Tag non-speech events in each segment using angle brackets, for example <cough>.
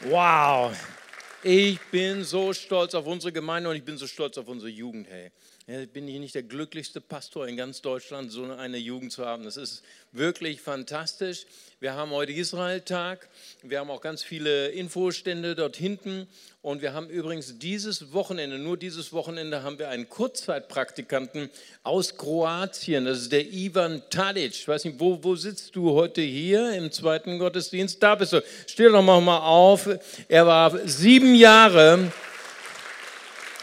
Wow, ich bin so stolz auf unsere Gemeinde und ich bin so stolz auf unsere Jugend, hey. Bin ich nicht der glücklichste Pastor in ganz Deutschland, so eine Jugend zu haben. Das ist wirklich fantastisch. Wir haben heute Israel-Tag. Wir haben auch ganz viele Infostände dort hinten. Und wir haben übrigens dieses Wochenende, nur dieses Wochenende, haben wir einen Kurzzeitpraktikanten aus Kroatien. Das ist der Ivan Tadic. Ich weiß nicht, wo, wo sitzt du heute hier im zweiten Gottesdienst? Da bist du. Steh doch mal auf. Er war sieben Jahre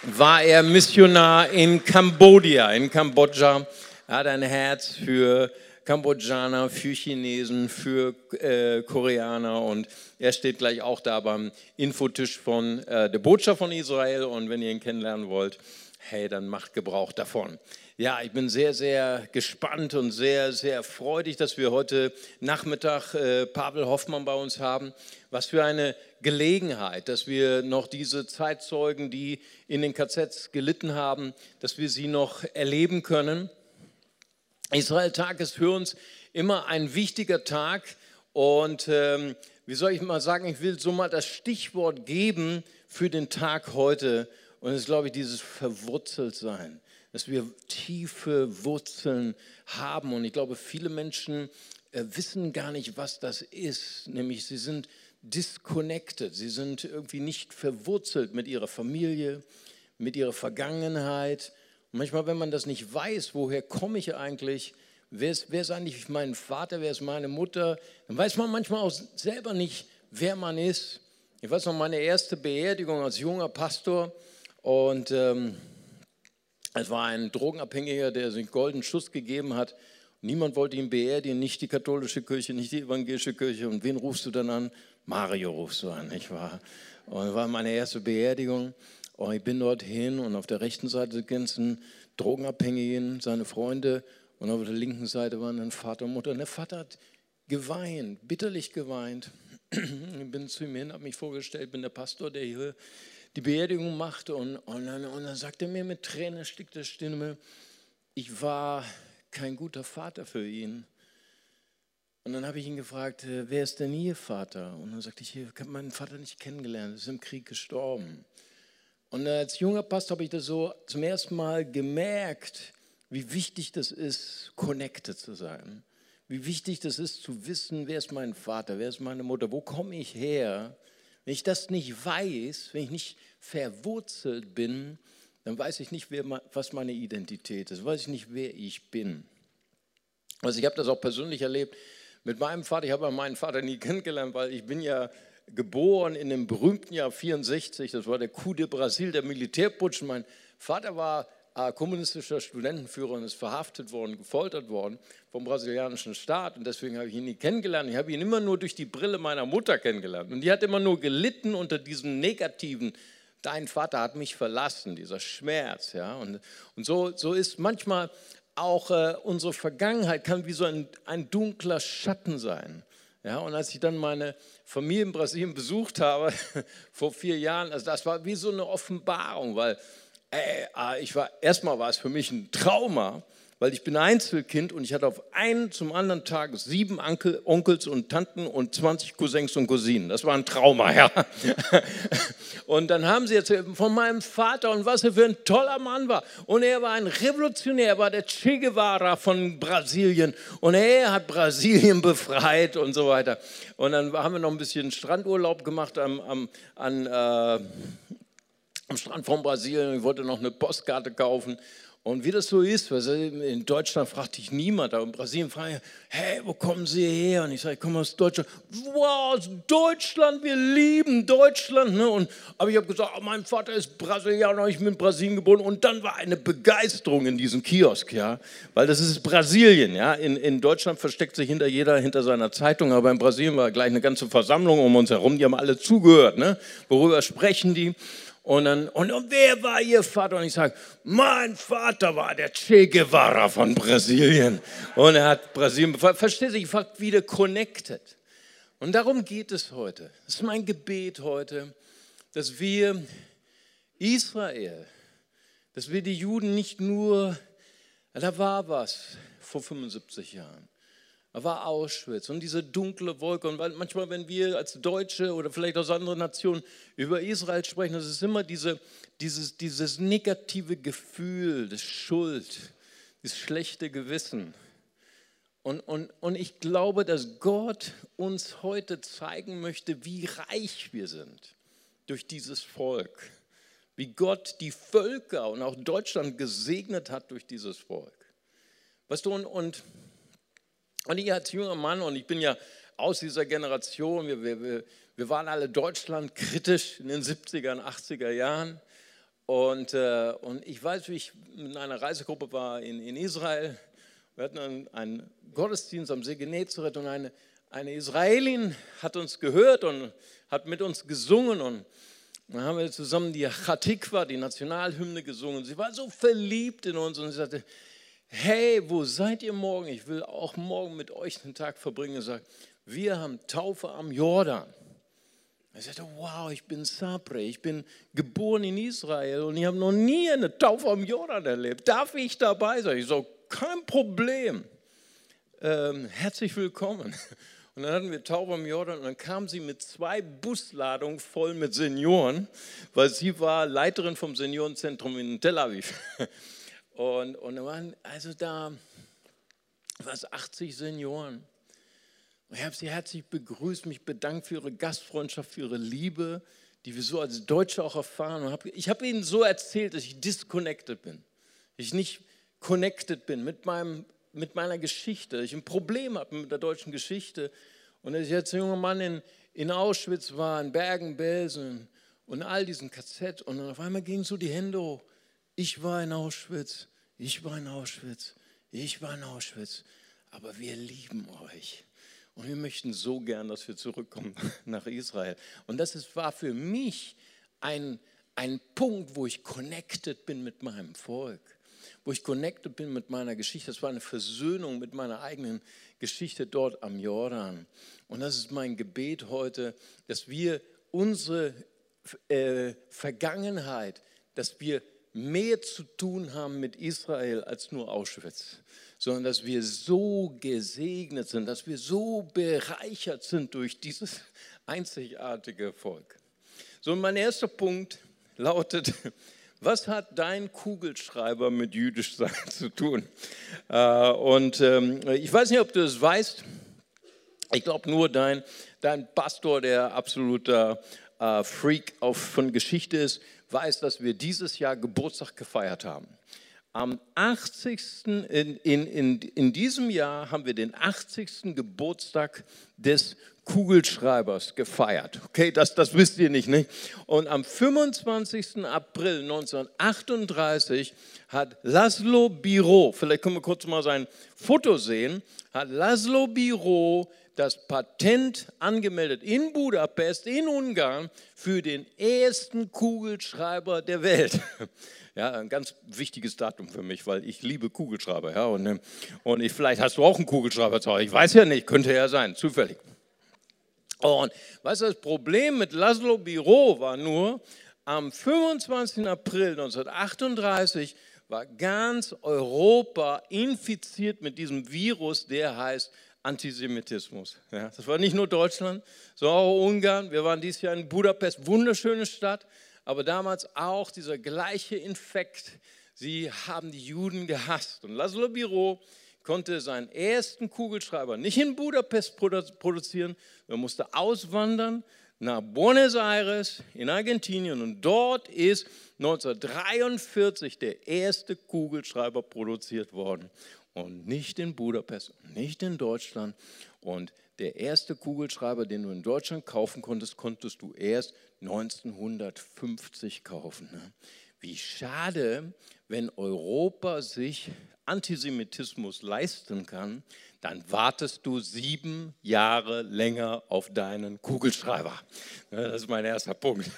war er Missionar in Kambodscha, in Kambodscha. Er hat ein Herz für Kambodschaner, für Chinesen, für äh, Koreaner und er steht gleich auch da beim Infotisch von äh, der Botschaft von Israel und wenn ihr ihn kennenlernen wollt, hey, dann macht Gebrauch davon. Ja, ich bin sehr, sehr gespannt und sehr, sehr freudig, dass wir heute Nachmittag äh, Pavel Hoffmann bei uns haben. Was für eine Gelegenheit, dass wir noch diese Zeitzeugen, die in den KZs gelitten haben, dass wir sie noch erleben können. Israel-Tag ist für uns immer ein wichtiger Tag und ähm, wie soll ich mal sagen, ich will so mal das Stichwort geben für den Tag heute und es ist, glaube ich, dieses Verwurzeltsein dass wir tiefe Wurzeln haben. Und ich glaube, viele Menschen äh, wissen gar nicht, was das ist. Nämlich sie sind disconnected, sie sind irgendwie nicht verwurzelt mit ihrer Familie, mit ihrer Vergangenheit. Und manchmal, wenn man das nicht weiß, woher komme ich eigentlich, wer ist, wer ist eigentlich mein Vater, wer ist meine Mutter, dann weiß man manchmal auch selber nicht, wer man ist. Ich weiß noch, meine erste Beerdigung als junger Pastor und ähm, es war ein Drogenabhängiger, der sich einen goldenen Schuss gegeben hat. Niemand wollte ihn beerdigen, nicht die katholische Kirche, nicht die evangelische Kirche. Und wen rufst du dann an? Mario rufst du an, nicht wahr? Und das war meine erste Beerdigung. Und ich bin dorthin und auf der rechten Seite die ganzen Drogenabhängigen, seine Freunde. Und auf der linken Seite waren dann Vater und Mutter. Und der Vater hat geweint, bitterlich geweint. <clears throat> Ich bin zu ihm hin, habe mich vorgestellt, bin der Pastor, der hier die Beerdigung machte und, und, dann, und dann sagte er mir mit Tränen erstickter Stimme, ich war kein guter Vater für ihn. Und dann habe ich ihn gefragt, äh, wer ist denn Ihr Vater? Und dann sagte ich, ich habe meinen Vater nicht kennengelernt, er ist im Krieg gestorben. Und als junger Pastor habe ich das so zum ersten Mal gemerkt, wie wichtig das ist, connected zu sein. Wie wichtig das ist, zu wissen, wer ist mein Vater, wer ist meine Mutter, wo komme ich her wenn ich das nicht weiß, wenn ich nicht verwurzelt bin, dann weiß ich nicht, wer, was meine Identität ist, weiß ich nicht, wer ich bin. Also ich habe das auch persönlich erlebt mit meinem Vater. Ich habe meinen Vater nie <laughs> kennengelernt, weil ich bin ja geboren in dem berühmten Jahr 64. Das war der Coup de Brasil, der Militärputsch. Mein Vater war kommunistischer Studentenführer und ist verhaftet worden, gefoltert worden vom brasilianischen Staat. Und deswegen habe ich ihn nie kennengelernt. Ich habe ihn immer nur durch die Brille meiner Mutter kennengelernt. Und die hat immer nur gelitten unter diesem negativen, dein Vater hat mich verlassen, dieser Schmerz. Ja? Und, und so, so ist manchmal auch äh, unsere Vergangenheit, kann wie so ein, ein dunkler Schatten sein. Ja, und als ich dann meine Familie in Brasilien besucht habe, <laughs> vor vier Jahren, also das war wie so eine Offenbarung, weil äh, ich war, erstmal war es für mich ein Trauma, weil ich bin Einzelkind und ich hatte auf einen zum anderen Tag sieben Onkel, Onkels und Tanten und 20 Cousins und Cousinen. Das war ein Trauma, ja. <laughs> Und dann haben sie jetzt von meinem Vater und was er für ein toller Mann war. Und er war ein Revolutionär, er war der Che Guevara von Brasilien und er hat Brasilien <laughs> befreit und so weiter. Und dann haben wir noch ein bisschen Strandurlaub gemacht am, am, an, äh, am Strand von Brasilien. Ich wollte noch eine Postkarte kaufen. Und wie das so ist, in Deutschland fragt dich niemand, aber in Brasilien fragen, hey, wo kommen Sie her? Und ich sage, ich komme aus Deutschland. Wow, aus Deutschland, wir lieben Deutschland. Ne? Und, aber ich habe gesagt, oh, mein Vater ist Brasilianer, ich bin in Brasilien geboren. Und dann war eine Begeisterung in diesem Kiosk, ja, weil das ist Brasilien. Ja? In, in Deutschland versteckt sich hinter jeder hinter seiner Zeitung, aber in Brasilien war gleich eine ganze Versammlung um uns herum, die haben alle zugehört. Ne? Worüber sprechen die? Und dann, und, und wer war Ihr Vater? Und ich sage, mein Vater war der Che Guevara von Brasilien. Und er hat Brasilien, versteht sich, ich war wieder connected. Und darum geht es heute. Das ist mein Gebet heute, dass wir Israel, dass wir die Juden nicht nur, da war was vor 75 Jahren, war Auschwitz und diese dunkle Wolke. Und manchmal, wenn wir als Deutsche oder vielleicht aus anderen Nationen über Israel sprechen, das ist immer diese, dieses, dieses negative Gefühl, das Schuld, das schlechte Gewissen. Und, und, und ich glaube, dass Gott uns heute zeigen möchte, wie reich wir sind durch dieses Volk. Wie Gott die Völker und auch Deutschland gesegnet hat durch dieses Volk. Weißt du, und, und, und ich als junger Mann, und ich bin ja aus dieser Generation, wir, wir, wir waren alle Deutschland kritisch in den 70er und 80er Jahren. Und, äh, und ich weiß, wie ich in einer Reisegruppe war in, in Israel. Wir hatten einen, einen Gottesdienst am See Genezareth und eine, eine Israelin hat uns gehört und hat mit uns gesungen. Und dann haben wir zusammen die Chatikwa, die Nationalhymne, gesungen. Sie war so verliebt in uns und sie sagte, hey, wo seid ihr morgen? Ich will auch morgen mit euch den Tag verbringen. Sie sagt, wir haben Taufe am Jordan. Ich sagte, wow, ich bin Sapre, ich bin geboren in Israel und ich habe noch nie eine Taufe am Jordan erlebt. Darf ich dabei sein? Ich so, kein Problem. Ähm, herzlich willkommen. Und dann hatten wir Taufe am Jordan und dann kam sie mit zwei Busladungen voll mit Senioren, weil sie war Leiterin vom Seniorenzentrum in Tel Aviv. Und, und da waren also da was 80 Senioren. Ich habe sie herzlich begrüßt, mich bedankt für ihre Gastfreundschaft, für ihre Liebe, die wir so als Deutsche auch erfahren. Und ich habe ihnen so erzählt, dass ich disconnected bin. Ich nicht connected bin mit, meinem, mit meiner Geschichte. Ich ein Problem habe mit der deutschen Geschichte. Und dass ich als junger Mann in, in Auschwitz war, in Bergen-Belsen und all diesen KZ. Und auf einmal gingen so die Hände hoch. Ich war in Auschwitz, ich war in Auschwitz, ich war in Auschwitz. Aber wir lieben euch. Und wir möchten so gern, dass wir zurückkommen <laughs> nach Israel. Und das ist, war für mich ein, ein Punkt, wo ich connected bin mit meinem Volk, wo ich connected bin mit meiner Geschichte. Das war eine Versöhnung mit meiner eigenen Geschichte dort am Jordan. Und das ist mein Gebet heute, dass wir unsere äh, Vergangenheit, dass wir mehr zu tun haben mit Israel als nur Auschwitz sondern dass wir so gesegnet sind, dass wir so bereichert sind durch dieses <laughs> einzigartige Volk. So, mein erster Punkt lautet, <laughs> was hat dein Kugelschreiber mit jüdisch sein <laughs> zu tun? Äh, und ähm, ich weiß nicht, ob du es weißt. Ich glaube nur dein, dein Pastor, der absoluter äh, Freak auf, von Geschichte ist, weiß, dass wir dieses Jahr Geburtstag gefeiert haben. Am 80. In, in, in, in diesem Jahr haben wir den 80. Geburtstag des Kugelschreibers gefeiert. Okay, das, das wisst ihr nicht, nicht? Und am 25. April 1938 hat Laszlo Biro, vielleicht können wir kurz mal sein Foto sehen, hat Laszlo Biro das Patent angemeldet in Budapest, in Ungarn, für den ersten Kugelschreiber der Welt. <laughs> Ja, ein ganz wichtiges Datum für mich, weil ich liebe Kugelschreiber. Ja, und, und ich, vielleicht hast du auch einen Kugelschreiber zu Hause. Ich weiß ja nicht, könnte ja sein, zufällig. Und was das Problem mit Laszlo Biro war nur, am 25. April 1938 war ganz Europa infiziert mit diesem Virus, der heißt Antisemitismus. Ja, das war nicht nur Deutschland, sondern auch Ungarn. Wir waren dieses Jahr in Budapest, wunderschöne Stadt aber damals auch dieser gleiche Infekt. Sie haben die Juden gehasst. Und Laszlo Biro konnte seinen ersten Kugelschreiber nicht in Budapest produzieren, er musste auswandern nach Buenos Aires in Argentinien und dort ist 1943 der erste Kugelschreiber produziert worden und nicht in Budapest, nicht in Deutschland und der erste Kugelschreiber, den du in Deutschland kaufen konntest, konntest du erst 1950 kaufen. Ne? Wie schade, wenn Europa sich Antisemitismus leisten kann, dann wartest du sieben Jahre länger auf deinen Kugelschreiber. Das ist mein erster Punkt.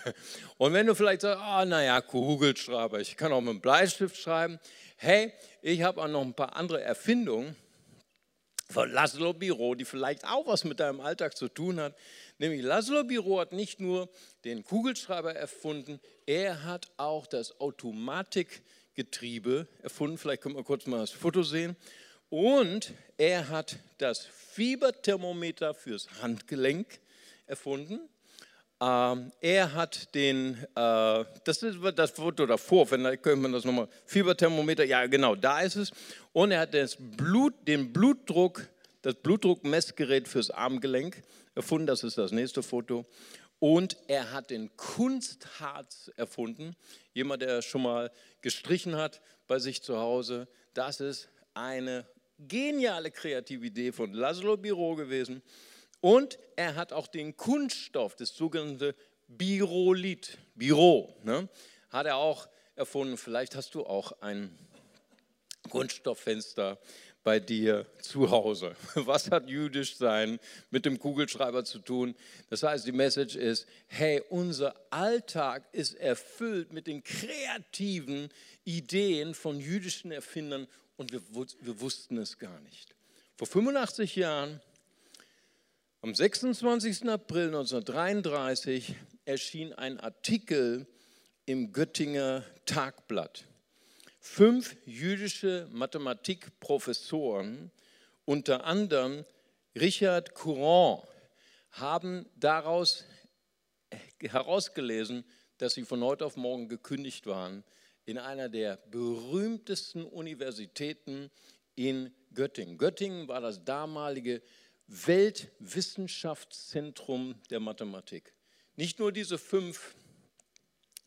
Und wenn du vielleicht sagst, oh, naja, Kugelschreiber, ich kann auch mit einem Bleistift schreiben. Hey, ich habe auch noch ein paar andere Erfindungen von Laszlo Biro, die vielleicht auch was mit deinem Alltag zu tun hat. Nämlich Laszlo Biro hat nicht nur den Kugelschreiber erfunden, er hat auch das Automatikgetriebe erfunden. Vielleicht können wir kurz mal das Foto sehen, Und er hat das Fieberthermometer fürs Handgelenk erfunden. Ähm, er hat den, äh, das ist das Foto davor, wenn, da könnte man das nochmal, Fieberthermometer, ja genau, da ist es. Und er hat das Blut, den Blutdruck, das Blutdruckmessgerät fürs Armgelenk erfunden, das ist das nächste Foto. Und er hat den Kunstharz erfunden. Jemand, der schon mal gestrichen hat bei sich zu Hause, das ist eine geniale Kreativität von Laszlo Biro gewesen. Und er hat auch den Kunststoff, das sogenannte Birolit, Biro, ne, hat er auch erfunden. Vielleicht hast du auch ein Kunststofffenster bei dir zu Hause. <laughs> Was hat jüdisch sein mit dem Kugelschreiber zu tun? Das heißt, die Message ist, hey, unser Alltag ist erfüllt mit den kreativen Ideen von jüdischen Erfindern und wir, wir wussten es gar nicht. Vor 85 Jahren, am 26. April 1933, erschien ein Artikel im Göttinger Tagblatt. Fünf jüdische Mathematikprofessoren, unter anderem Richard Courant, haben daraus herausgelesen, dass sie von heute auf morgen gekündigt waren in einer der berühmtesten Universitäten in Göttingen. Göttingen war das damalige Weltwissenschaftszentrum der Mathematik. Nicht nur diese fünf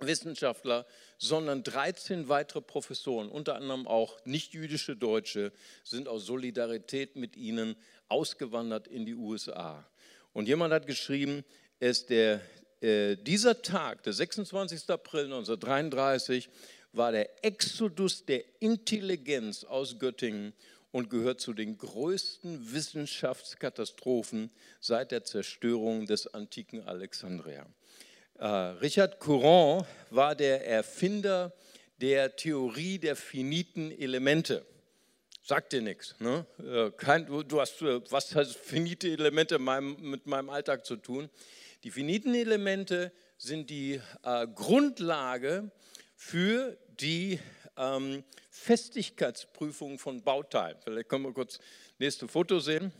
Wissenschaftler, sondern 13 weitere Professoren, unter anderem auch nicht-jüdische Deutsche, sind aus Solidarität mit ihnen ausgewandert in die USA. Und jemand hat geschrieben, es der, äh, dieser Tag, der 26. April 1933, war der Exodus der Intelligenz aus Göttingen und gehört zu den größten Wissenschaftskatastrophen seit der Zerstörung des antiken Alexandria. Äh, Richard Courant war der Erfinder der Theorie der finiten Elemente. Sagt dir nichts. Ne? Äh, kein, du hast, äh, was hat finite Elemente mit meinem Alltag zu tun? Die finiten Elemente sind die äh, Grundlage für die ähm, Festigkeitsprüfung von Bauteilen. Vielleicht können wir kurz das nächste Foto sehen.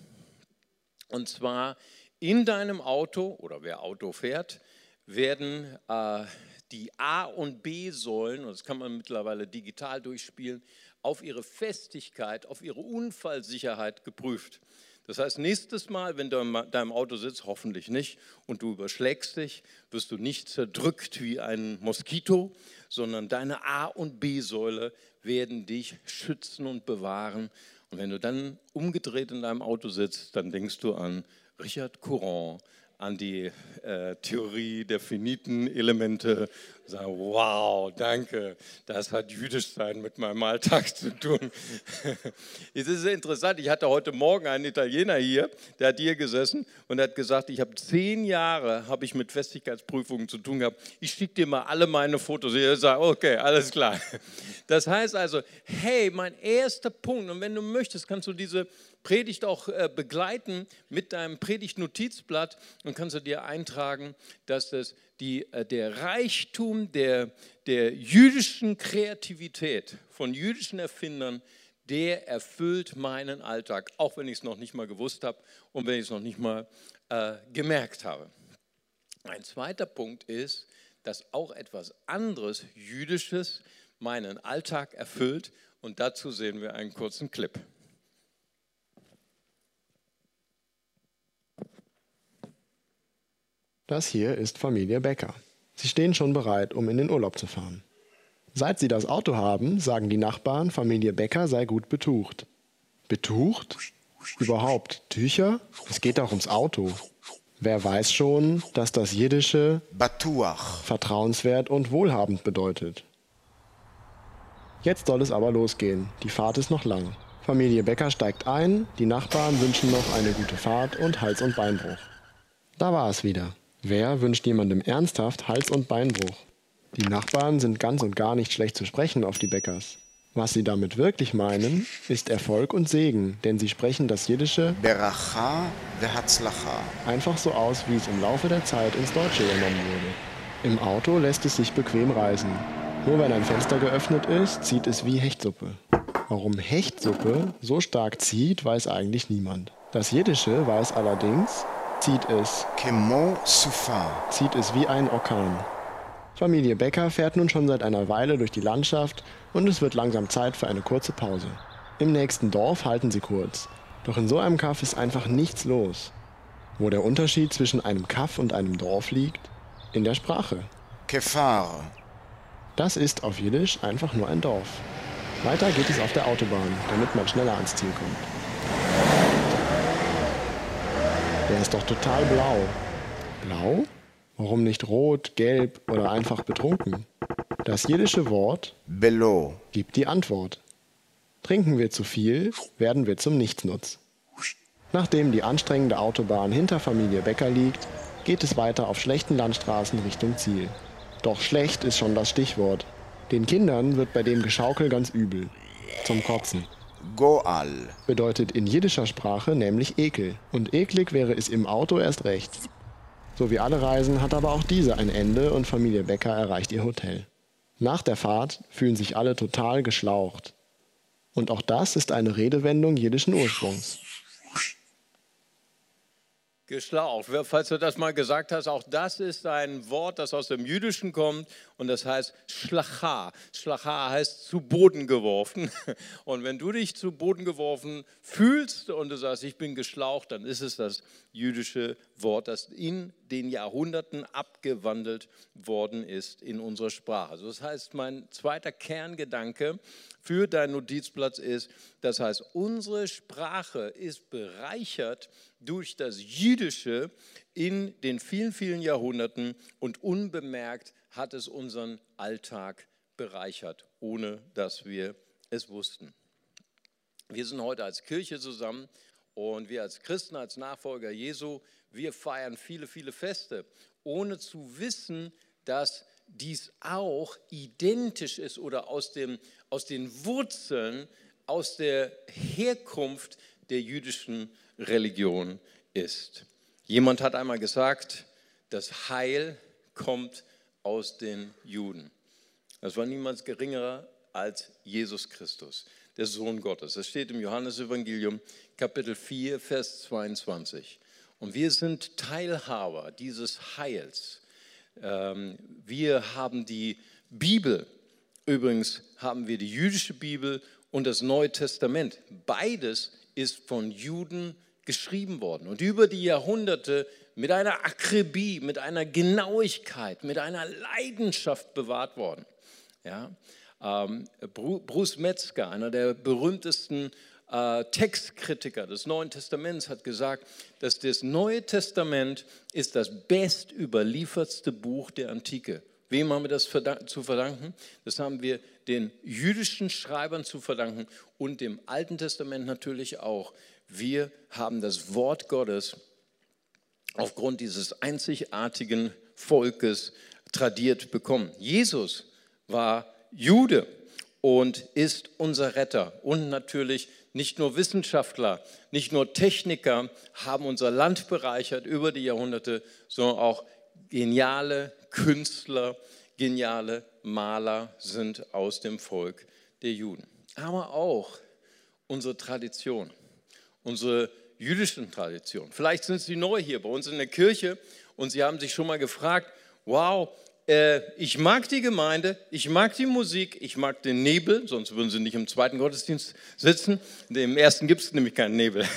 Und zwar in deinem Auto oder wer Auto fährt, werden äh, die A- und B-Säulen, und das kann man mittlerweile digital durchspielen, auf ihre Festigkeit, auf ihre Unfallsicherheit geprüft. Das heißt, nächstes Mal, wenn du in deinem Auto sitzt, hoffentlich nicht, und du überschlägst dich, wirst du nicht zerdrückt wie ein Moskito, sondern deine A- und B-Säule werden dich schützen und bewahren. Und wenn du dann umgedreht in deinem Auto sitzt, dann denkst du an Richard Courant, an die äh, Theorie der finiten Elemente, sagen, wow, danke, das hat jüdisch sein mit meinem Alltag <laughs> zu tun. es ist interessant, ich hatte heute Morgen einen Italiener hier, der hat hier gesessen und hat gesagt, ich habe zehn Jahre habe ich mit Festigkeitsprüfungen zu tun gehabt. Ich schicke dir mal alle meine Fotos. Ich sage, okay, alles klar. Das heißt also, hey, mein erster Punkt, und wenn du möchtest, kannst du diese Predigt auch äh, begleiten mit deinem Predigtnotizblatt und kannst du dir eintragen, dass das die, äh, der Reichtum der, der jüdischen Kreativität von jüdischen Erfindern, der erfüllt meinen Alltag, auch wenn ich es noch nicht mal gewusst habe und wenn ich es noch nicht mal äh, gemerkt habe. Ein zweiter Punkt ist, dass auch etwas anderes Jüdisches meinen Alltag erfüllt und dazu sehen wir einen kurzen Clip. Das hier ist Familie Becker. Sie stehen schon bereit, um in den Urlaub zu fahren. Seit sie das Auto haben, sagen die Nachbarn, Familie Becker sei gut betucht. Betucht? Überhaupt Tücher? Es geht auch ums Auto. Wer weiß schon, dass das jiddische Batuach vertrauenswert und wohlhabend bedeutet. Jetzt soll es aber losgehen. Die Fahrt ist noch lang. Familie Becker steigt ein, die Nachbarn wünschen noch eine gute Fahrt und Hals- und Beinbruch. Da war es wieder. Wer wünscht jemandem ernsthaft Hals- und Beinbruch? Die Nachbarn sind ganz und gar nicht schlecht zu sprechen auf die Bäckers. Was sie damit wirklich meinen, ist Erfolg und Segen, denn sie sprechen das jiddische Beracha vehatzlacha einfach so aus, wie es im Laufe der Zeit ins Deutsche übernommen wurde. Im Auto lässt es sich bequem reisen. Nur wenn ein Fenster geöffnet ist, zieht es wie Hechtsuppe. Warum Hechtsuppe so stark zieht, weiß eigentlich niemand. Das Jiddische weiß allerdings, zieht es. Zieht es wie ein Orkan. Familie Becker fährt nun schon seit einer Weile durch die Landschaft und es wird langsam Zeit für eine kurze Pause. Im nächsten Dorf halten sie kurz. Doch in so einem Kaff ist einfach nichts los. Wo der Unterschied zwischen einem Kaff und einem Dorf liegt? In der Sprache. Kefar. Das ist auf Jiddisch einfach nur ein Dorf. Weiter geht es auf der Autobahn, damit man schneller ans Ziel kommt. Der ist doch total blau. Blau? Warum nicht rot, gelb oder einfach betrunken? Das jiddische Wort Bello gibt die Antwort. Trinken wir zu viel, werden wir zum Nichtsnutz. Nachdem die anstrengende Autobahn hinter Familie Becker liegt, geht es weiter auf schlechten Landstraßen Richtung Ziel. Doch schlecht ist schon das Stichwort. Den Kindern wird bei dem Geschaukel ganz übel. Zum Kotzen. Goal bedeutet in jiddischer Sprache nämlich Ekel. Und eklig wäre es im Auto erst recht. So wie alle Reisen hat aber auch diese ein Ende und Familie Becker erreicht ihr Hotel. Nach der Fahrt fühlen sich alle total geschlaucht. Und auch das ist eine Redewendung jiddischen Ursprungs. Geschlaucht. Falls du das mal gesagt hast, auch das ist ein Wort, das aus dem Jüdischen kommt und das heißt Schlacha. Schlacha heißt zu Boden geworfen. <laughs> Und wenn du dich zu Boden geworfen fühlst und du sagst, ich bin geschlaucht, dann ist es das jüdische Wort, das in den Jahrhunderten abgewandelt worden ist in unserer Sprache. Also das heißt, mein zweiter Kerngedanke für deinen Notizplatz ist, das heißt, unsere Sprache ist bereichert durch das Jüdische in den vielen, vielen Jahrhunderten und unbemerkt hat es unseren Alltag bereichert, ohne dass wir es wussten. Wir sind heute als Kirche zusammen und wir als Christen, als Nachfolger Jesu, wir feiern viele, viele Feste, ohne zu wissen, dass dies auch identisch ist oder aus, dem, aus den Wurzeln, aus der Herkunft der jüdischen Religion ist. Jemand hat einmal gesagt, das Heil kommt aus den Juden. Das war niemals geringerer als Jesus Christus, der Sohn Gottes. Das steht im Johannesevangelium Kapitel 4, Vers 22. Und wir sind Teilhaber dieses Heils. Ähm, wir haben die Bibel. Übrigens haben wir die jüdische Bibel und das Neue Testament. Beides ist von Juden geschrieben worden und über die Jahrhunderte mit einer Akribie, mit einer Genauigkeit, mit einer Leidenschaft bewahrt worden. Ja? Ähm, Bruce Metzger, einer der berühmtesten äh, Textkritiker des Neuen Testaments, hat gesagt, dass das Neue Testament ist das bestüberliefertste Buch der Antike. Wem haben wir das zu verdanken? Das haben wir den jüdischen Schreibern zu verdanken und dem Alten Testament natürlich auch. Wir haben das Wort Gottes aufgrund dieses einzigartigen Volkes tradiert bekommen. Jesus war Jude und ist unser Retter. Und natürlich nicht nur Wissenschaftler, nicht nur Techniker haben unser Land bereichert über die Jahrhunderte, sondern auch geniale Künstler, geniale Maler sind aus dem Volk der Juden. Aber auch unsere Tradition unsere jüdischen Traditionen. Vielleicht sind Sie neu hier bei uns in der Kirche und Sie haben sich schon mal gefragt, wow, ich mag die Gemeinde, ich mag die Musik, ich mag den Nebel, sonst würden Sie nicht im zweiten Gottesdienst sitzen. Im ersten gibt es nämlich keinen Nebel. <laughs>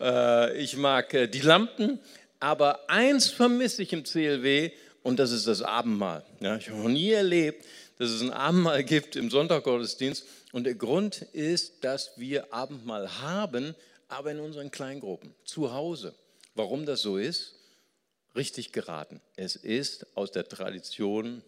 Äh, ich mag äh, die Lampen, aber eins vermisse ich im CLW und das ist das Abendmahl. Ich habe noch nie erlebt, dass es ein Abendmahl <laughs> gibt im Sonntaggottesdienst und der Grund ist, dass wir Abendmahl haben, aber in unseren Kleingruppen, zu Hause. Warum das so ist? Richtig geraten. Es ist aus der Tradition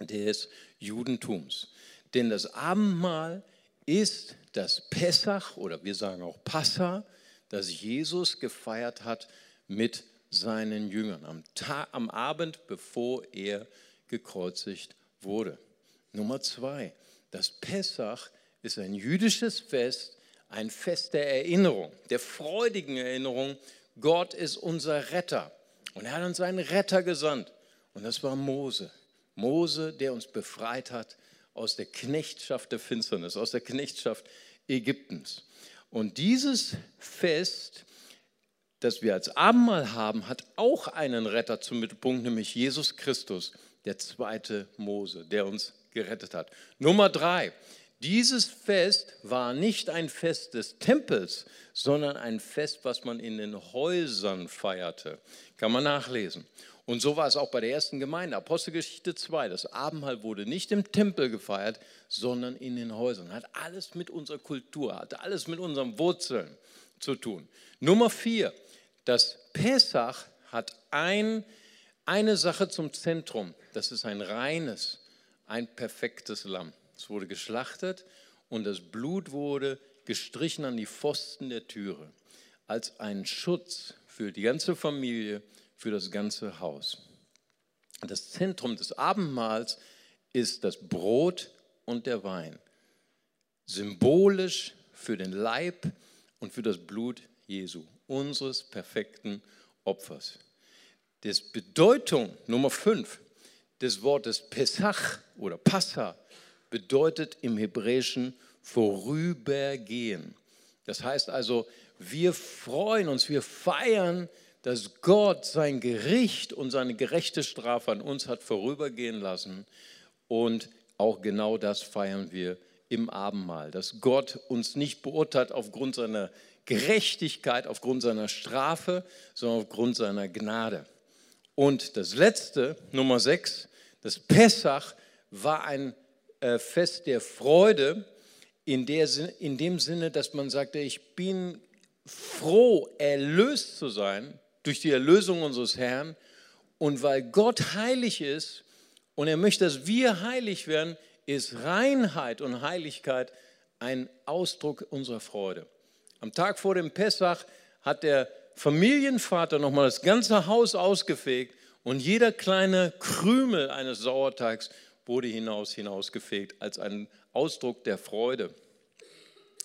des Judentums. Denn das Abendmahl ist das Pessach oder wir sagen auch Passa, das Jesus gefeiert hat mit seinen Jüngern am, Tag, am Abend, bevor er gekreuzigt wurde. Nummer zwei, das Pessach ist ein jüdisches Fest, ein Fest der Erinnerung, der freudigen Erinnerung. Gott ist unser Retter. Und er hat uns einen Retter gesandt. Und das war Mose. Mose, der uns befreit hat aus der Knechtschaft der Finsternis, aus der Knechtschaft Ägyptens. Und dieses Fest, das wir als Abendmahl haben, hat auch einen Retter zum Mittelpunkt, nämlich Jesus Christus, der zweite Mose, der uns gerettet hat. Nummer drei. Dieses Fest war nicht ein Fest des Tempels, sondern ein Fest, was man in den Häusern feierte. Kann man nachlesen. Und so war es auch bei der ersten Gemeinde, Apostelgeschichte 2. Das Abendmahl wurde nicht im Tempel gefeiert, sondern in den Häusern. Hat alles mit unserer Kultur, hat alles mit unseren Wurzeln zu tun. Nummer vier, das Pessach hat ein, eine Sache zum Zentrum. Das ist ein reines, ein perfektes Lamm. Es wurde geschlachtet und das Blut wurde gestrichen an die Pfosten der Türe als ein Schutz für die ganze Familie für das ganze Haus. Das Zentrum des Abendmahls ist das Brot und der Wein, symbolisch für den Leib und für das Blut Jesu, unseres perfekten Opfers. Das Bedeutung Nummer 5 des Wortes Pesach oder Passa bedeutet im Hebräischen vorübergehen. Das heißt also, wir freuen uns, wir feiern dass Gott sein Gericht und seine gerechte Strafe an uns hat vorübergehen lassen. Und auch genau das feiern wir im Abendmahl, dass Gott uns nicht beurteilt aufgrund seiner Gerechtigkeit, aufgrund seiner Strafe, sondern aufgrund seiner Gnade. Und das letzte, Nummer sechs, das Pessach war ein Fest der Freude in, der, in dem Sinne, dass man sagte, ich bin froh, erlöst zu sein durch die Erlösung unseres Herrn. Und weil Gott heilig ist und er möchte, dass wir heilig werden, ist Reinheit und Heiligkeit ein Ausdruck unserer Freude. Am Tag vor dem Pessach hat der Familienvater nochmal das ganze Haus ausgefegt und jeder kleine Krümel eines Sauerteigs wurde hinaus hinausgefegt als ein Ausdruck der Freude.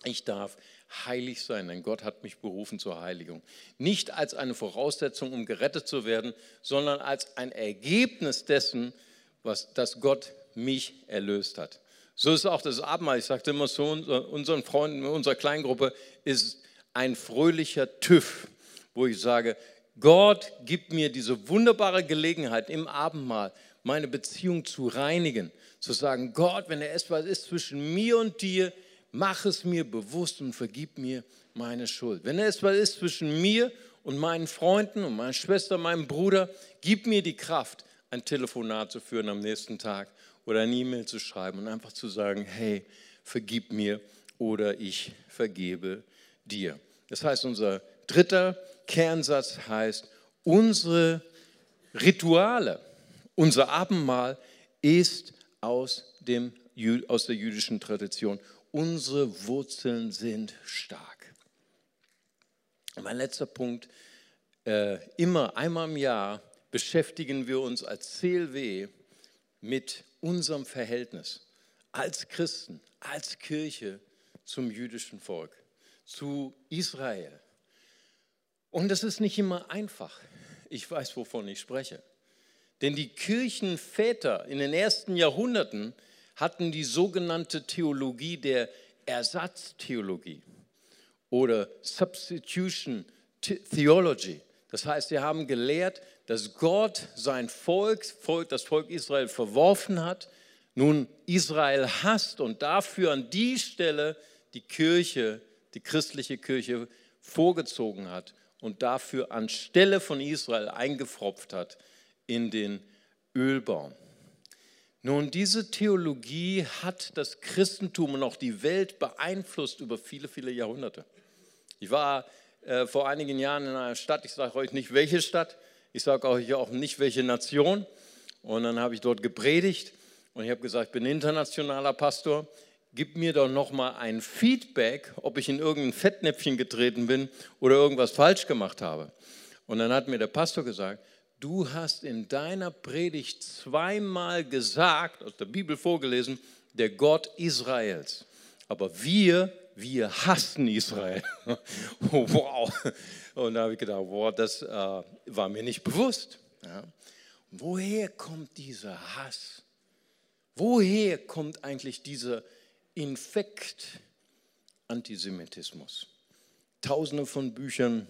Ich darf heilig sein, denn Gott hat mich berufen zur Heiligung. Nicht als eine Voraussetzung, um gerettet zu werden, sondern als ein Ergebnis dessen, was, dass Gott mich erlöst hat. So ist auch das Abendmahl. Ich sagte immer so, unseren Freunden, unserer Kleingruppe ist ein fröhlicher TÜV, wo ich sage, Gott gibt mir diese wunderbare Gelegenheit im Abendmahl, meine Beziehung zu reinigen, zu sagen, Gott, wenn er etwas ist zwischen mir und dir, mach es mir bewusst und vergib mir meine Schuld. Wenn es was ist zwischen mir und meinen Freunden und meiner Schwester, meinem Bruder, gib mir die Kraft, ein Telefonat zu führen am nächsten Tag oder eine E-Mail zu schreiben und einfach zu sagen, hey, vergib mir oder ich vergebe dir. Das heißt, unser dritter Kernsatz heißt, unsere Rituale, unser Abendmahl ist aus, dem, aus der jüdischen Tradition unsere Wurzeln sind stark. Mein letzter Punkt, äh, immer einmal im Jahr beschäftigen wir uns als CLW mit unserem Verhältnis als Christen, als Kirche zum jüdischen Volk, zu Israel. Und das ist nicht immer einfach. Ich weiß, wovon ich spreche. Denn die Kirchenväter in den ersten Jahrhunderten hatten die sogenannte Theologie der Ersatztheologie oder Substitution Theology. Das heißt, sie haben gelehrt, dass Gott sein Volk, das Volk Israel verworfen hat, nun Israel hasst und dafür an die Stelle die Kirche, die christliche Kirche vorgezogen hat und dafür anstelle von Israel eingefropft hat in den Ölbaum. Nun, diese Theologie hat das Christentum und auch die Welt beeinflusst über viele, viele Jahrhunderte. Ich war äh, vor einigen Jahren in einer Stadt, ich sage euch nicht welche Stadt, ich sage euch auch nicht welche Nation. Und dann habe ich dort gepredigt und ich habe gesagt, ich bin internationaler Pastor, gib mir doch nochmal ein Feedback, ob ich in irgendein Fettnäpfchen getreten bin oder irgendwas falsch gemacht habe. Und dann hat mir der Pastor gesagt, du hast in deiner Predigt zweimal gesagt, aus der Bibel vorgelesen, der Gott Israels. Aber wir, wir hassen Israel. <laughs> wow. Und da habe ich gedacht, wow, das äh, war mir nicht bewusst. Ja. Woher kommt dieser Hass? Woher kommt eigentlich dieser Infekt Antisemitismus? Tausende von Büchern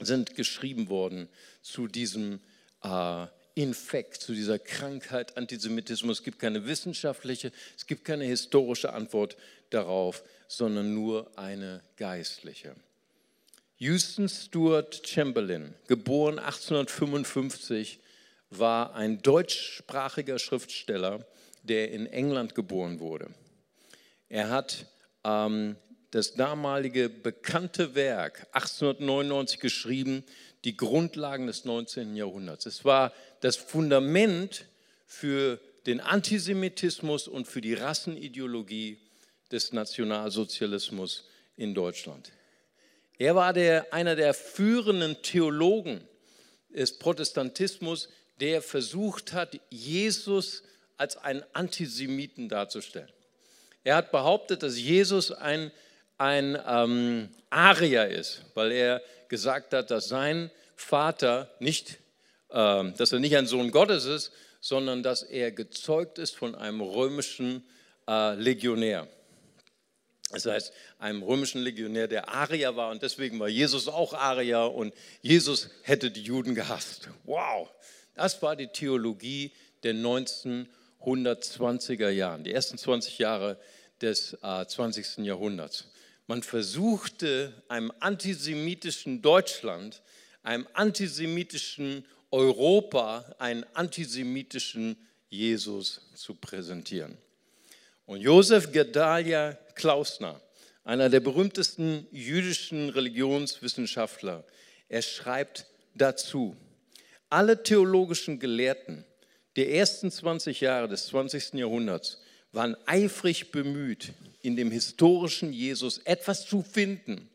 sind geschrieben worden zu diesem äh, Infekt, zu dieser Krankheit Antisemitismus. Es gibt keine wissenschaftliche, es gibt keine historische Antwort darauf, sondern nur eine geistliche. Houston Stuart Chamberlain, geboren 1855, war ein deutschsprachiger Schriftsteller, der in England geboren wurde. Er hat ähm, das damalige bekannte Werk 1899 geschrieben, die Grundlagen des 19. Jahrhunderts. Es war das Fundament für den Antisemitismus und für die Rassenideologie des Nationalsozialismus in Deutschland. Er war der, einer der führenden Theologen des Protestantismus, der versucht hat, Jesus als einen Antisemiten darzustellen. Er hat behauptet, dass Jesus ein, ein ähm, Arier ist, weil er gesagt hat, dass sein Vater nicht, äh, dass er nicht ein Sohn Gottes ist, sondern dass er gezeugt ist von einem römischen äh, Legionär. Das heißt, einem römischen Legionär, der Arier war und deswegen war Jesus auch Arier und Jesus hätte die Juden gehasst. Wow, das war die Theologie der 1920er Jahren, die ersten 20 Jahre des äh, 20. Jahrhunderts. Man versuchte einem antisemitischen Deutschland, einem antisemitischen Europa, einen antisemitischen Jesus zu präsentieren. Und Josef Gedalia Klausner, einer der berühmtesten jüdischen Religionswissenschaftler, er schreibt dazu, alle theologischen Gelehrten der ersten 20 Jahre des 20. Jahrhunderts waren eifrig bemüht, in dem historischen Jesus etwas zu finden,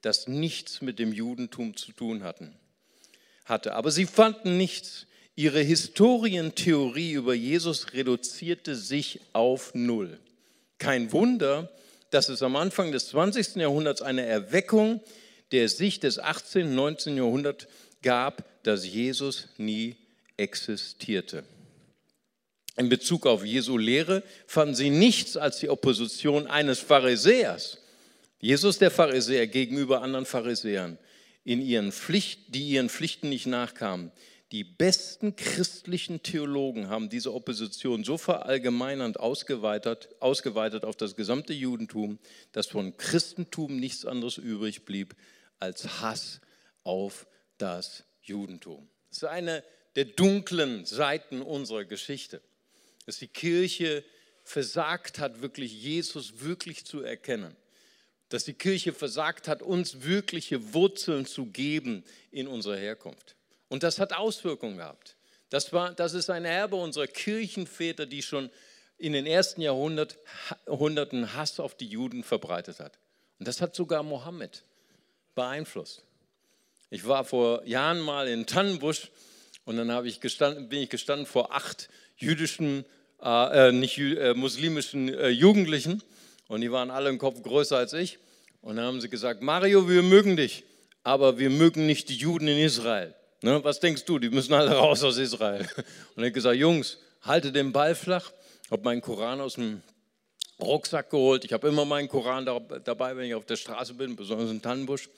das nichts mit dem Judentum zu tun hatten, hatte. Aber sie fanden nichts. Ihre Historientheorie über Jesus reduzierte sich auf Null. Kein Wunder, dass es am Anfang des 20. Jahrhunderts eine Erweckung der Sicht des 18. und 19. Jahrhunderts gab, dass Jesus nie existierte. In Bezug auf Jesu Lehre fanden sie nichts als die Opposition eines Pharisäers. Jesus der Pharisäer gegenüber anderen Pharisäern, in ihren Pflicht, die ihren Pflichten nicht nachkamen. Die besten christlichen Theologen haben diese Opposition so verallgemeinernd ausgeweitet, ausgeweitet auf das gesamte Judentum, dass von Christentum nichts anderes übrig blieb als Hass auf das Judentum. Das ist eine der dunklen Seiten unserer Geschichte, dass die Kirche versagt hat, wirklich Jesus wirklich zu erkennen. Dass die Kirche versagt hat, uns wirkliche Wurzeln zu geben in unserer Herkunft. Und das hat Auswirkungen gehabt. Das, war, das ist ein Erbe unserer Kirchenväter, die schon in den ersten Jahrhunderten Hass auf die Juden verbreitet hat. Und das hat sogar Mohammed beeinflusst. Ich war vor Jahren mal in Tannenbusch und dann ich gestanden, bin ich gestanden vor acht jüdischen, äh, äh nicht äh, muslimischen äh, Jugendlichen und die waren alle im Kopf größer als ich. Und dann haben sie gesagt, Mario, wir mögen dich, aber wir mögen nicht die Juden in Israel. Ne, was denkst du? Die müssen alle raus aus Israel. <laughs> Und hat gesagt, Jungs, halte den Ball flach. Ich habe meinen Koran aus dem Rucksack geholt. Ich habe immer meinen Koran dabei, wenn ich auf der Straße bin, besonders in Tannenbusch.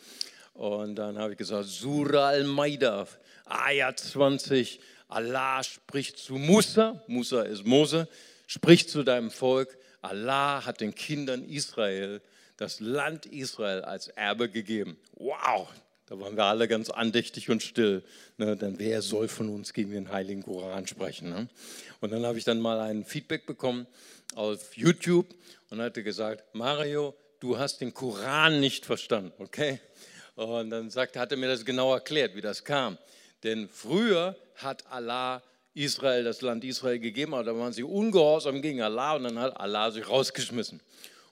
Und dann habe ich gesagt, Surah al-Maida, Ayat 20, Allah spricht zu Musa, Musa ist Mose, spricht zu deinem Volk, Allah hat den Kindern Israel das Land Israel als Erbe gegeben. Wow, da waren wir alle ganz andächtig und still. Ne? Denn wer soll von uns gegen den Heiligen Koran sprechen? Ne? Und dann habe ich dann mal ein Feedback bekommen auf YouTube und hatte gesagt, Mario, du hast den Koran nicht verstanden, okay? Und dann sagt, hat er mir das genau erklärt, wie das kam. Denn früher hat Allah Israel, das Land Israel gegeben, aber da waren sie ungehorsam gegen Allah und dann hat Allah sich rausgeschmissen.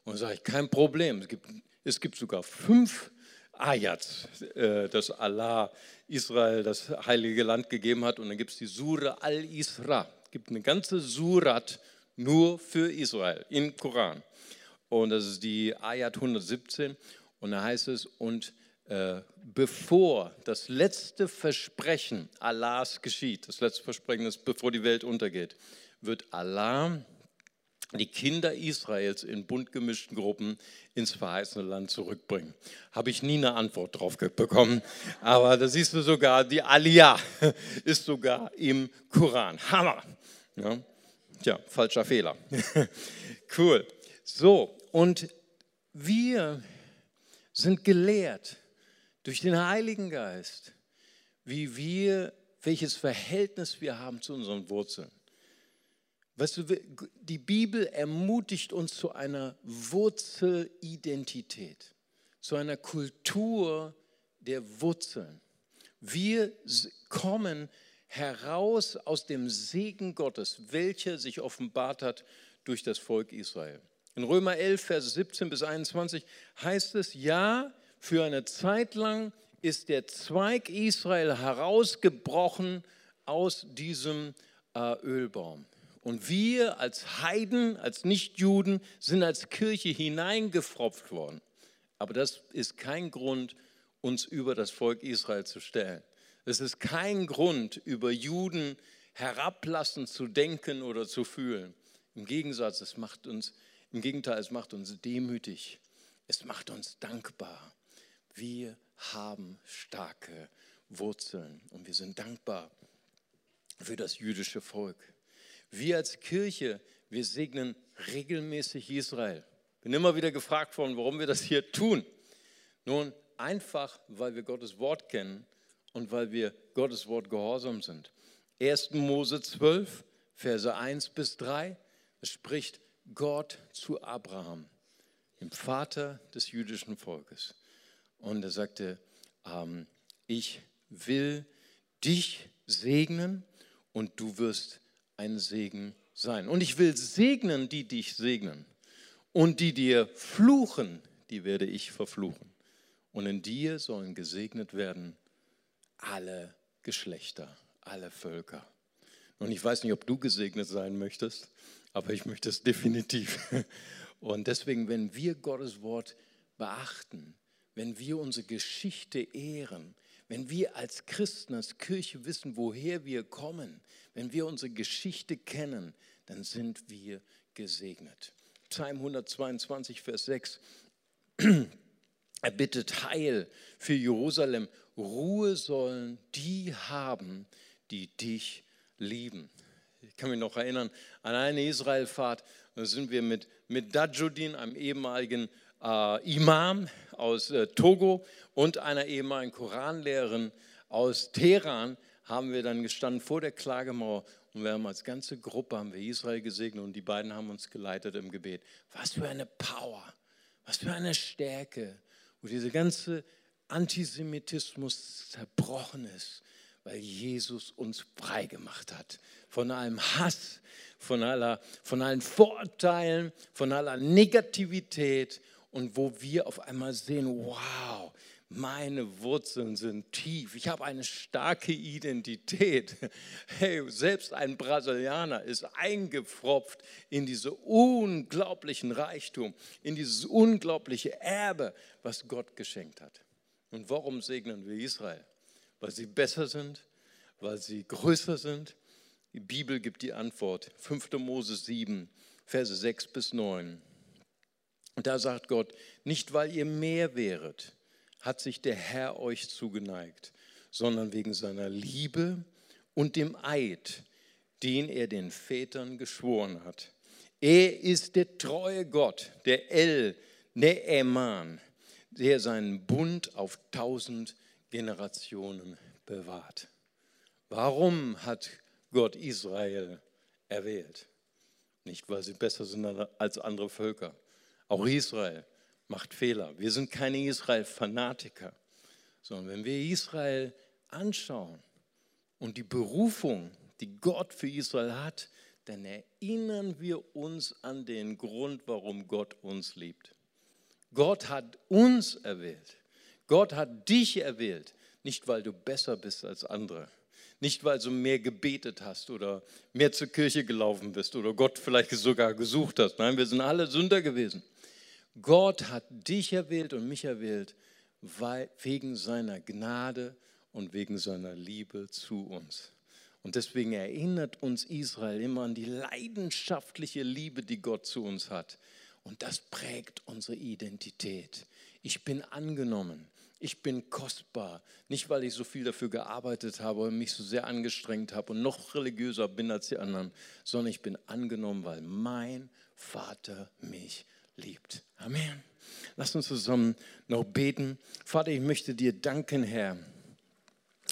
Und sage ich, kein Problem, es gibt, es gibt sogar fünf Ayat, äh, dass Allah Israel das heilige Land gegeben hat. Und dann gibt es die Sura al-Isra. Es gibt eine ganze Surat nur für Israel im Koran. Und das ist die Ayat 117. Und da heißt es, und äh, bevor das letzte Versprechen Allahs geschieht, das letzte Versprechen ist, bevor die Welt untergeht, wird Allah die Kinder Israels in bunt gemischten Gruppen ins verheißene Land zurückbringen. Habe ich nie eine Antwort drauf bekommen, aber da siehst du sogar, die Aliyah <laughs> ist sogar im Koran. Hammer! Ja. Tja, falscher Fehler. <laughs> cool. So, und wir sind gelehrt durch den Heiligen Geist, wie wir, welches Verhältnis wir haben zu unseren Wurzeln. Weißt du, die Bibel ermutigt uns zu einer Wurzelidentität, zu einer Kultur der Wurzeln. Wir kommen heraus aus dem Segen Gottes, welcher sich offenbart hat durch das Volk Israel. In Römer 11, Vers 17 bis 21 heißt es, ja, für eine Zeit lang ist der Zweig Israel herausgebrochen aus diesem äh, Ölbaum. Und wir als Heiden, als Nichtjuden sind als Kirche hineingefropft worden. Aber das ist kein Grund, uns über das Volk Israel zu stellen. Es ist kein Grund, über Juden herablassend zu denken oder zu fühlen. Im Gegensatz, es macht uns, im Gegenteil, es macht uns demütig. Es macht uns dankbar. Wir haben starke Wurzeln und wir sind dankbar für das jüdische Volk. Wir als Kirche, wir segnen regelmäßig Israel. Bin immer wieder gefragt worden, warum wir das hier tun. Nun, einfach, weil wir Gottes Wort kennen und weil wir Gottes Wort gehorsam sind. 1. Mose 12, Verse 1 bis 3, es spricht Gott zu Abraham, dem Vater des jüdischen Volkes. Und er sagte, ähm, ich will dich segnen und du wirst ein Segen sein. Und ich will segnen, die dich segnen. Und die dir fluchen, die werde ich verfluchen. Und in dir sollen gesegnet werden alle Geschlechter, alle Völker. Und ich weiß nicht, ob du gesegnet sein möchtest, aber ich möchte es definitiv. <laughs> Und deswegen, wenn wir Gottes Wort beachten, wenn wir unsere Geschichte ehren, wenn wir als Christen, als Kirche wissen, woher wir kommen, wenn wir unsere Geschichte kennen, dann sind wir gesegnet. Psalm 122, Vers 6. <clears throat> Er bittet Heil für Jerusalem. Ruhe sollen die haben, die dich lieben. Ich kann mich noch erinnern an eine Israelfahrt. Da sind wir mit, mit Dajudin, einem ehemaligen äh, Imam aus äh, Togo und einer ehemaligen Koranlehrerin aus Teheran, haben wir dann gestanden vor der Klagemauer und wir haben als ganze Gruppe haben wir Israel gesegnet und die beiden haben uns geleitet im Gebet. Was für eine Power, was für eine Stärke, wo dieser ganze Antisemitismus zerbrochen ist, weil Jesus uns frei gemacht hat von allem Hass, von, aller, von allen Vorurteilen, von aller Negativität und wo wir auf einmal sehen, wow, meine Wurzeln sind tief. Ich habe eine starke Identität. Hey, selbst ein Brasilianer ist eingepfropft in diese unglaublichen Reichtum, in dieses unglaubliche Erbe, was Gott geschenkt hat. Und warum segnen wir Israel? Weil sie besser sind, weil sie größer sind. Die Bibel gibt die Antwort. 5. Mose 7, Verse 6 bis 9. Und da sagt Gott, nicht weil ihr mehr wäret, hat sich der Herr euch zugeneigt, sondern wegen seiner Liebe und dem Eid, den er den Vätern geschworen hat. Er ist der treue Gott, der El Neeman, der seinen Bund auf tausend Generationen bewahrt. Warum hat Gott Israel erwählt? Nicht, weil sie besser sind als andere Völker. Auch Israel macht Fehler. Wir sind keine Israel-Fanatiker, sondern wenn wir Israel anschauen und die Berufung, die Gott für Israel hat, dann erinnern wir uns an den Grund, warum Gott uns liebt. Gott hat uns erwählt. Gott hat dich erwählt, nicht weil du besser bist als andere, nicht weil du mehr gebetet hast oder mehr zur Kirche gelaufen bist oder Gott vielleicht sogar gesucht hast. Nein, wir sind alle Sünder gewesen. Gott hat dich erwählt und mich erwählt wegen seiner Gnade und wegen seiner Liebe zu uns. Und deswegen erinnert uns Israel immer an die leidenschaftliche Liebe, die Gott zu uns hat. Und das prägt unsere Identität. Ich bin angenommen. Ich bin kostbar. Nicht, weil ich so viel dafür gearbeitet habe und mich so sehr angestrengt habe und noch religiöser bin als die anderen, sondern ich bin angenommen, weil mein Vater mich liebt. Amen. Lass uns zusammen noch beten. Vater, ich möchte dir danken, Herr,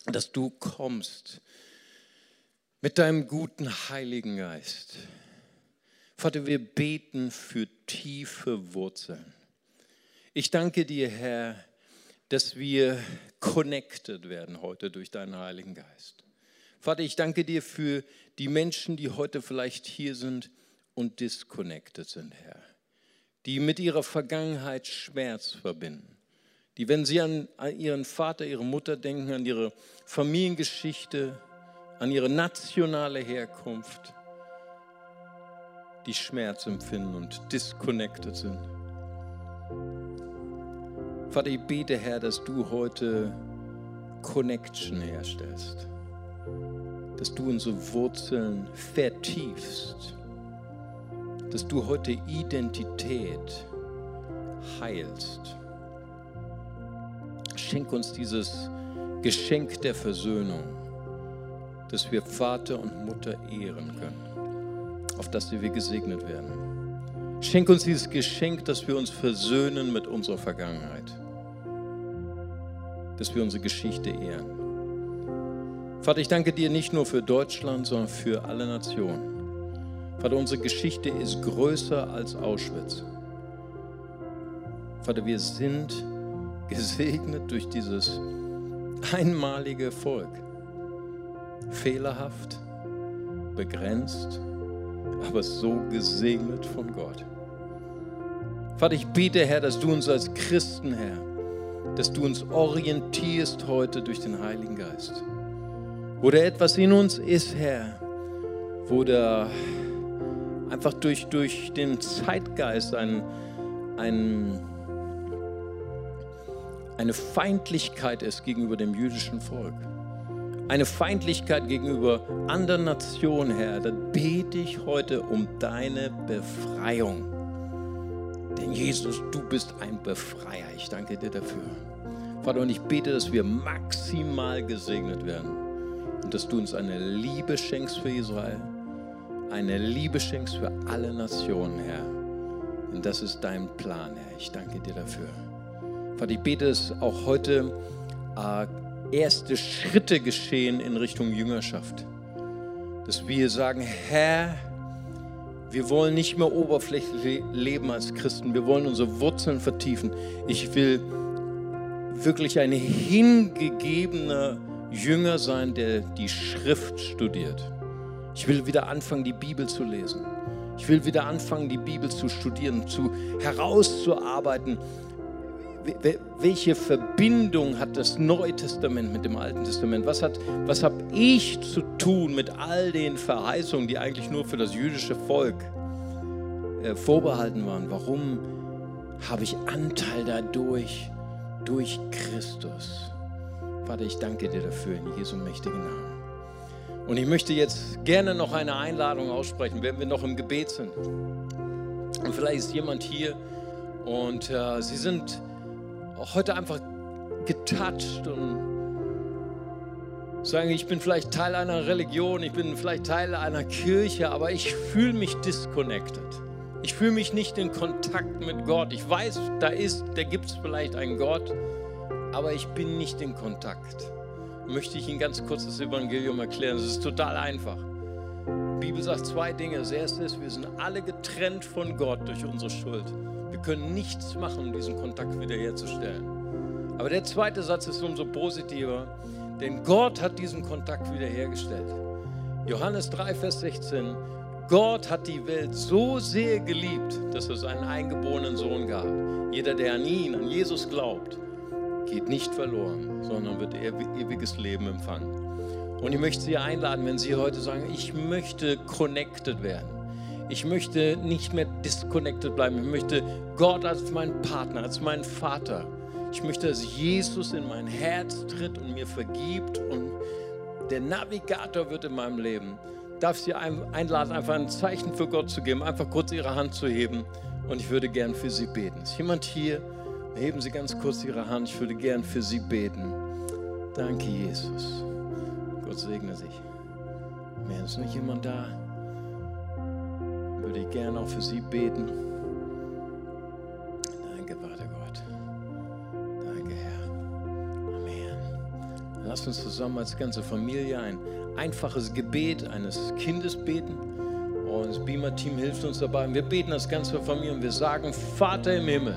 dass du kommst mit deinem guten Heiligen Geist. Vater, wir beten für tiefe Wurzeln. Ich danke dir, Herr, dass wir connected werden heute durch deinen Heiligen Geist. Vater, ich danke dir für die Menschen, die heute vielleicht hier sind und disconnected sind, Herr. Die mit ihrer Vergangenheit Schmerz verbinden. Die, wenn sie an ihren Vater, ihre Mutter denken, an ihre Familiengeschichte, an ihre nationale Herkunft, die Schmerz empfinden und disconnected sind. Vater, ich bete, Herr, dass du heute Connection herstellst, dass du unsere Wurzeln vertiefst, dass du heute Identität heilst. Schenk uns dieses Geschenk der Versöhnung, dass wir Vater und Mutter ehren können, auf dass wir gesegnet werden. Schenk uns dieses Geschenk, dass wir uns versöhnen mit unserer Vergangenheit dass wir unsere Geschichte ehren. Vater, ich danke dir nicht nur für Deutschland, sondern für alle Nationen. Vater, unsere Geschichte ist größer als Auschwitz. Vater, wir sind gesegnet durch dieses einmalige Volk. Fehlerhaft, begrenzt, aber so gesegnet von Gott. Vater, ich bete, Herr, dass du uns als Christen, Herr, dass du uns orientierst heute durch den Heiligen Geist. Wo da etwas in uns ist, Herr, wo da einfach durch, durch den Zeitgeist ein, ein, eine Feindlichkeit ist gegenüber dem jüdischen Volk. Eine Feindlichkeit gegenüber anderen Nationen, Herr, dann bete ich heute um deine Befreiung. Denn Jesus, du bist ein Befreier. Ich danke dir dafür. Vater, und ich bete, dass wir maximal gesegnet werden und dass du uns eine Liebe schenkst für Israel, eine Liebe schenkst für alle Nationen, Herr. Und das ist dein Plan, Herr. Ich danke dir dafür. Vater, ich bete, dass auch heute äh, erste Schritte geschehen in Richtung Jüngerschaft. Dass wir sagen, Herr, wir wollen nicht mehr oberflächlich leben als Christen. Wir wollen unsere Wurzeln vertiefen. Ich will wirklich ein hingegebener Jünger sein, der die Schrift studiert. Ich will wieder anfangen, die Bibel zu lesen. Ich will wieder anfangen, die Bibel zu studieren, zu herauszuarbeiten, welche Verbindung hat das Neue Testament mit dem Alten Testament? Was, was habe ich zu tun mit all den Verheißungen, die eigentlich nur für das jüdische Volk äh, vorbehalten waren? Warum habe ich Anteil dadurch, durch Christus? Vater, ich danke dir dafür in Jesu mächtigen Namen. Und ich möchte jetzt gerne noch eine Einladung aussprechen, wenn wir noch im Gebet sind. Und vielleicht ist jemand hier und äh, Sie sind heute einfach getoucht und sagen, ich bin vielleicht Teil einer Religion, ich bin vielleicht Teil einer Kirche, aber ich fühle mich disconnected. Ich fühle mich nicht in Kontakt mit Gott. Ich weiß, da ist, da gibt es vielleicht einen Gott, aber ich bin nicht in Kontakt. Möchte ich Ihnen ganz kurz das Evangelium erklären. Es ist total einfach. Die Bibel sagt zwei Dinge. Das erste ist, wir sind alle getrennt von Gott durch unsere Schuld. Wir können nichts machen, um diesen Kontakt wiederherzustellen. Aber der zweite Satz ist umso positiver, denn Gott hat diesen Kontakt wiederhergestellt. Johannes 3, Vers 16. Gott hat die Welt so sehr geliebt, dass er seinen eingeborenen Sohn gab. Jeder, der an ihn, an Jesus glaubt, geht nicht verloren, sondern wird ewiges Leben empfangen. Und ich möchte Sie einladen, wenn Sie heute sagen, ich möchte connected werden ich möchte nicht mehr disconnected bleiben. Ich möchte Gott als meinen Partner, als meinen Vater. Ich möchte, dass Jesus in mein Herz tritt und mir vergibt und der Navigator wird in meinem Leben. Darf Sie einladen, einfach ein Zeichen für Gott zu geben, einfach kurz Ihre Hand zu heben und ich würde gern für Sie beten. Ist jemand hier? Heben Sie ganz kurz Ihre Hand, ich würde gern für Sie beten. Danke, Jesus. Gott segne sich. Mehr ist nicht jemand da? Würde ich gern auch für Sie beten. Danke, Vater Gott. Danke, Herr. Amen. Lass uns zusammen als ganze Familie ein einfaches Gebet eines Kindes beten. Und das Beamer-Team hilft uns dabei. Wir beten als ganze Familie und wir sagen, Vater im Himmel.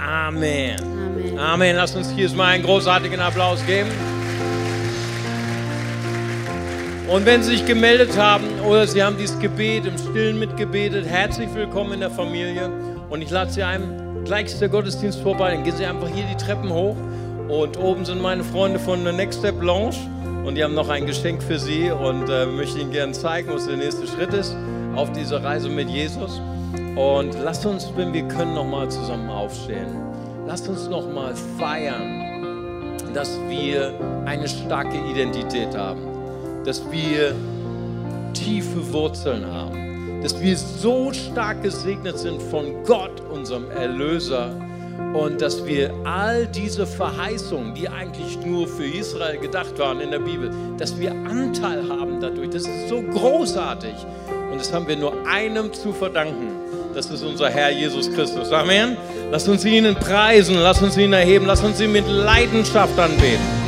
Amen. Amen. Amen. Lass uns hier mal einen großartigen Applaus geben. Und wenn Sie sich gemeldet haben oder Sie haben dieses Gebet im Stillen mitgebetet, herzlich willkommen in der Familie. Und ich lade Sie ein, gleich ist der Gottesdienst vorbei, dann gehen Sie einfach hier die Treppen hoch. Und oben sind meine Freunde von The Next Step Lounge und die haben noch ein Geschenk für Sie und äh, möchte Ihnen gerne zeigen, was der nächste Schritt ist auf dieser Reise mit Jesus. Und lasst uns, wenn wir können, nochmal zusammen aufstehen. Lasst uns nochmal feiern, dass wir eine starke Identität haben, dass wir tiefe Wurzeln haben, dass wir so stark gesegnet sind von Gott, unserem Erlöser, und dass wir all diese Verheißungen, die eigentlich nur für Israel gedacht waren in der Bibel, dass wir Anteil haben dadurch. Das ist so großartig. Und das haben wir nur einem zu verdanken. Das ist unser Herr Jesus Christus. Amen. Lass uns ihn preisen, lass uns ihn erheben, lass uns ihn mit Leidenschaft anbeten.